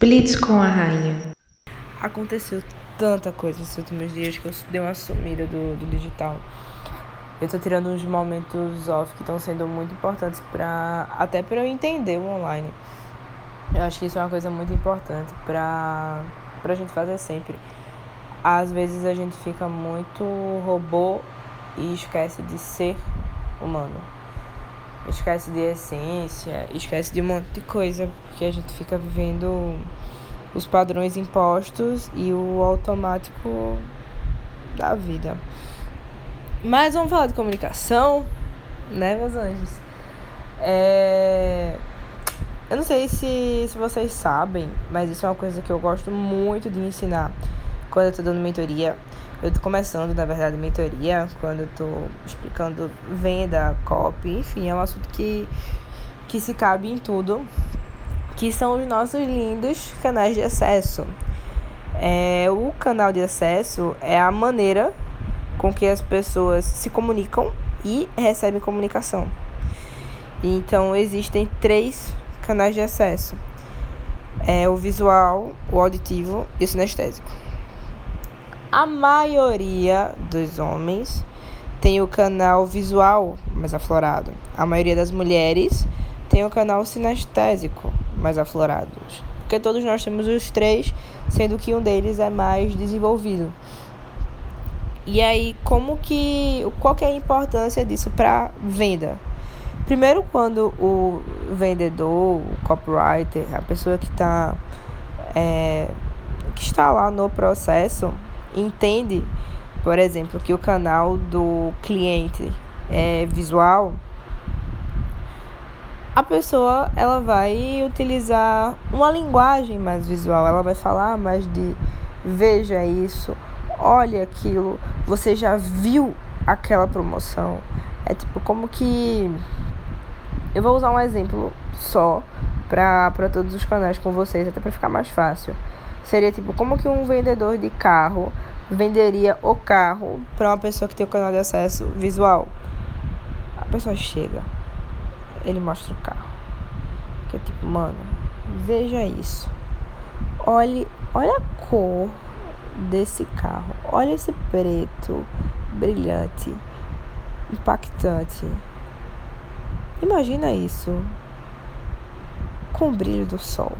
Blitz com a rainha. Aconteceu tanta coisa nesses últimos dias que eu dei uma sumida do, do digital. Eu tô tirando uns momentos off que estão sendo muito importantes para até para eu entender o online. Eu acho que isso é uma coisa muito importante para pra gente fazer sempre. Às vezes a gente fica muito robô e esquece de ser humano. Esquece de essência, esquece de um monte de coisa, porque a gente fica vivendo os padrões impostos e o automático da vida. Mas vamos falar de comunicação, né, meus anjos? É... Eu não sei se, se vocês sabem, mas isso é uma coisa que eu gosto muito de ensinar quando eu tô dando mentoria. Eu tô começando, na verdade, mentoria, quando eu tô explicando venda, copy, enfim, é um assunto que, que se cabe em tudo, que são os nossos lindos canais de acesso. É, o canal de acesso é a maneira com que as pessoas se comunicam e recebem comunicação. Então, existem três canais de acesso: é o visual, o auditivo e o sinestésico. A maioria dos homens tem o canal visual mais aflorado. A maioria das mulheres tem o canal sinestésico mais aflorado. Porque todos nós temos os três, sendo que um deles é mais desenvolvido. E aí, como que. Qual que é a importância disso para venda? Primeiro, quando o vendedor, o copywriter, a pessoa que está é, que está lá no processo, entende, por exemplo, que o canal do cliente é visual, a pessoa ela vai utilizar uma linguagem mais visual, ela vai falar mais de veja isso, olha aquilo, você já viu aquela promoção. É tipo como que eu vou usar um exemplo só para todos os canais com vocês, até para ficar mais fácil. Seria tipo como que um vendedor de carro venderia o carro para uma pessoa que tem o canal de acesso visual. A pessoa chega, ele mostra o carro. Que é tipo, mano, veja isso. Olhe, olha a cor desse carro. Olha esse preto brilhante, impactante. Imagina isso com o brilho do sol.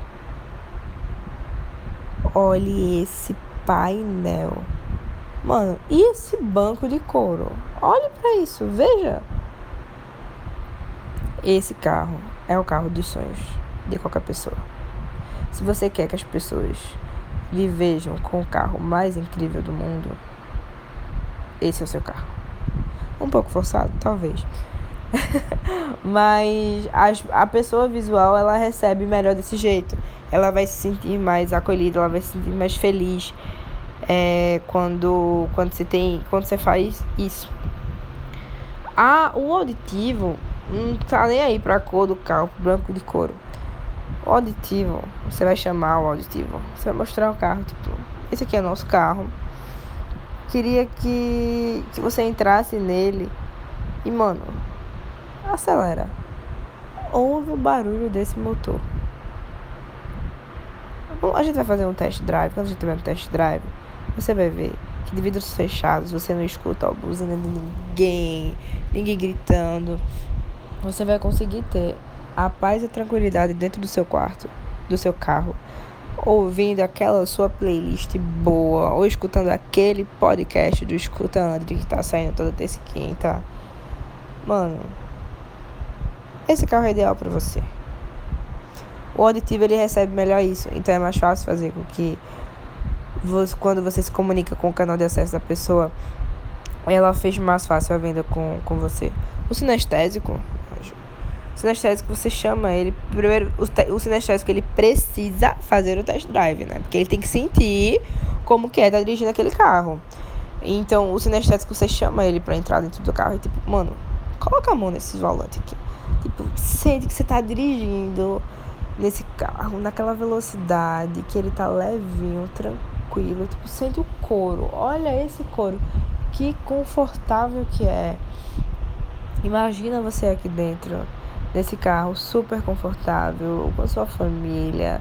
Olhe esse painel. Mano, e esse banco de couro? Olhe para isso, veja. Esse carro é o carro dos sonhos de qualquer pessoa. Se você quer que as pessoas lhe vejam com o carro mais incrível do mundo, esse é o seu carro. Um pouco forçado, talvez. Mas a, a pessoa visual ela recebe melhor desse jeito. Ela vai se sentir mais acolhida, ela vai se sentir mais feliz é, quando, quando você tem. Quando você faz isso. A, o auditivo não tá nem aí pra cor do carro, branco de couro. O auditivo, você vai chamar o auditivo. Você vai mostrar o carro, tipo, esse aqui é o nosso carro. Queria que, que você entrasse nele e, mano, acelera. Ouve o barulho desse motor. Bom, a gente vai fazer um test drive. Quando a gente tiver um test drive, você vai ver que de vidros fechados você não escuta a buzina de ninguém, ninguém gritando. Você vai conseguir ter a paz e a tranquilidade dentro do seu quarto, do seu carro, ouvindo aquela sua playlist boa, ou escutando aquele podcast do Escutando que tá saindo toda terça e quinta. Mano, esse carro é ideal para você. O auditivo ele recebe melhor isso, então é mais fácil fazer com que quando você se comunica com o canal de acesso da pessoa, ela fez mais fácil a venda com, com você. O sinestésico, o sinestésico você chama ele primeiro o, o sinestésico ele precisa fazer o test drive, né? Porque ele tem que sentir como que é estar tá dirigindo aquele carro. Então, o sinestésico você chama ele para entrar dentro do carro e tipo, mano, coloca a mão nesse volante aqui. Tipo, sente que você tá dirigindo nesse carro, naquela velocidade, que ele tá levinho, tranquilo. Tipo, sente o couro. Olha esse couro. Que confortável que é. Imagina você aqui dentro desse carro super confortável, com sua família,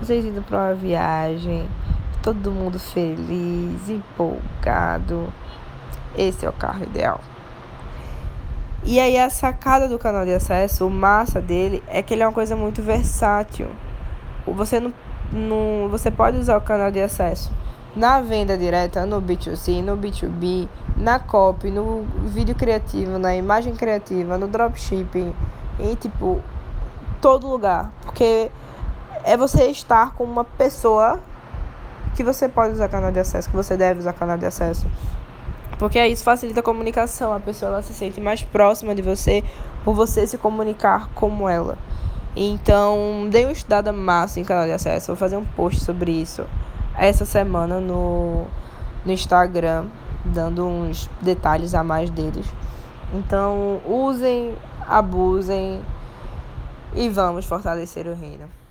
vocês indo para uma viagem, todo mundo feliz, empolgado. Esse é o carro ideal. E aí a sacada do canal de acesso, o massa dele é que ele é uma coisa muito versátil. Você não, não você pode usar o canal de acesso na venda direta, no B2C, no B2B, na copy, no vídeo criativo, na imagem criativa, no dropshipping, em tipo todo lugar, porque é você estar com uma pessoa que você pode usar canal de acesso, que você deve usar canal de acesso. Porque isso facilita a comunicação, a pessoa ela se sente mais próxima de você por você se comunicar como ela. Então, dei uma estudada massa em canal de acesso. Vou fazer um post sobre isso essa semana no, no Instagram, dando uns detalhes a mais deles. Então, usem, abusem e vamos fortalecer o reino.